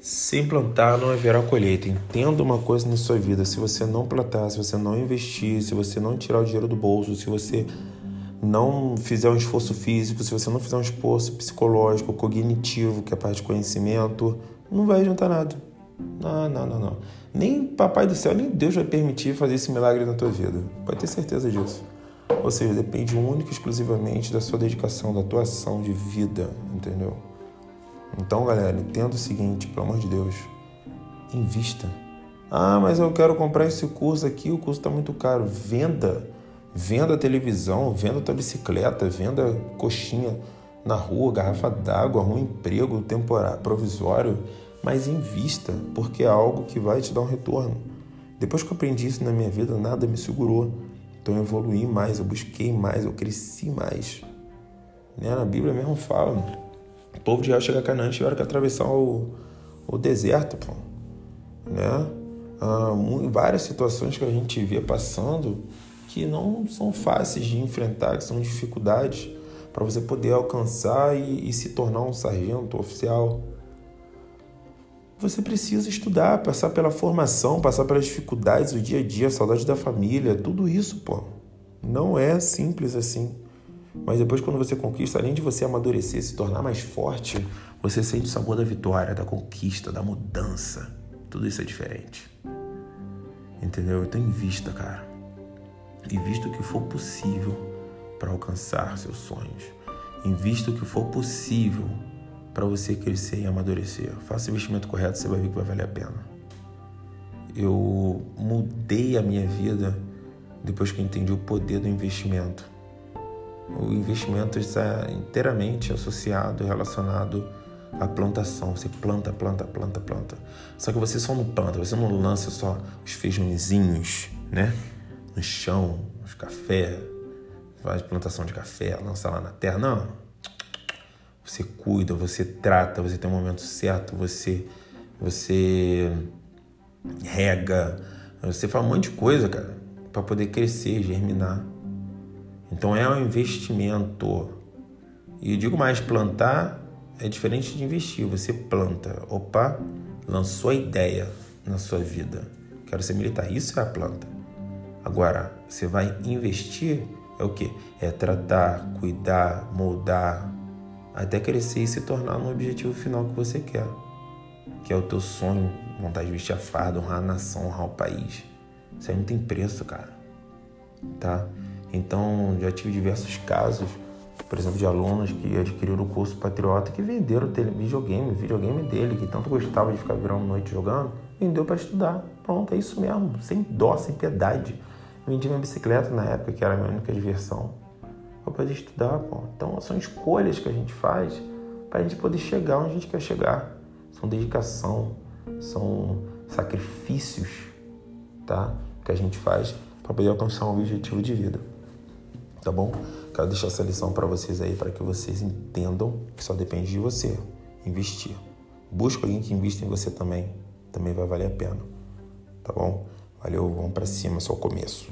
Sem plantar não haverá colheita. Entenda uma coisa na sua vida: se você não plantar, se você não investir, se você não tirar o dinheiro do bolso, se você não fizer um esforço físico, se você não fizer um esforço psicológico, cognitivo, que é a parte de conhecimento, não vai adiantar nada. Não, não, não, não. Nem Papai do Céu, nem Deus vai permitir fazer esse milagre na tua vida. Pode ter certeza disso. Ou seja, depende única e exclusivamente da sua dedicação, da tua ação de vida, entendeu? Então, galera, entenda o seguinte, pelo amor de Deus, invista. Ah, mas eu quero comprar esse curso aqui, o curso está muito caro. Venda. Venda televisão, venda tua bicicleta, venda coxinha na rua, garrafa d'água, um emprego temporário, provisório, mas invista, porque é algo que vai te dar um retorno. Depois que eu aprendi isso na minha vida, nada me segurou. Então eu evoluí mais, eu busquei mais, eu cresci mais. Né? Na Bíblia mesmo fala, o povo de Israel chega a Canaã tiveram que atravessar o, o deserto, pô. Né? Ah, várias situações que a gente via passando que não são fáceis de enfrentar, que são dificuldades para você poder alcançar e, e se tornar um sargento oficial. Você precisa estudar, passar pela formação, passar pelas dificuldades do dia a dia, saudade da família, tudo isso, pô. Não é simples assim. Mas depois, quando você conquista, além de você amadurecer, se tornar mais forte, você sente o sabor da vitória, da conquista, da mudança. Tudo isso é diferente. Entendeu? Então, invista, cara Invista o que for possível para alcançar seus sonhos. Invista o que for possível para você crescer e amadurecer. Faça o investimento correto, você vai ver que vai valer a pena. Eu mudei a minha vida depois que entendi o poder do investimento. O investimento está inteiramente associado, relacionado à plantação. Você planta, planta, planta, planta. Só que você só não planta, você não lança só os feijãozinhos, né? no chão, os café, faz plantação de café, lança lá na terra. Não. Você cuida, você trata, você tem o um momento certo, você você rega, você faz um monte de coisa, cara, para poder crescer, germinar. Então é um investimento. E eu digo mais, plantar é diferente de investir. Você planta, opa, lançou a ideia na sua vida. Quero ser militar. Isso é a planta. Agora, você vai investir é o que? É tratar, cuidar, moldar, até crescer e se tornar no objetivo final que você quer. Que é o teu sonho, vontade de vestir a farda, honrar a nação, honrar o país. Isso aí não tem preço, cara. Tá? Então, já tive diversos casos, por exemplo, de alunos que adquiriram o curso Patriota que venderam o videogame, videogame dele, que tanto gostava de ficar virando noite jogando, vendeu para estudar. Pronto, é isso mesmo, sem dó, sem piedade. Vendi minha bicicleta na época, que era a minha única diversão. Pra poder estudar, pô. Então são escolhas que a gente faz para a gente poder chegar onde a gente quer chegar. São dedicação, são sacrifícios, tá? Que a gente faz para poder alcançar um objetivo de vida. Tá bom? Quero deixar essa lição para vocês aí, para que vocês entendam que só depende de você investir. Busca alguém que invista em você também, também vai valer a pena. Tá bom? Valeu, vamos para cima, só o começo.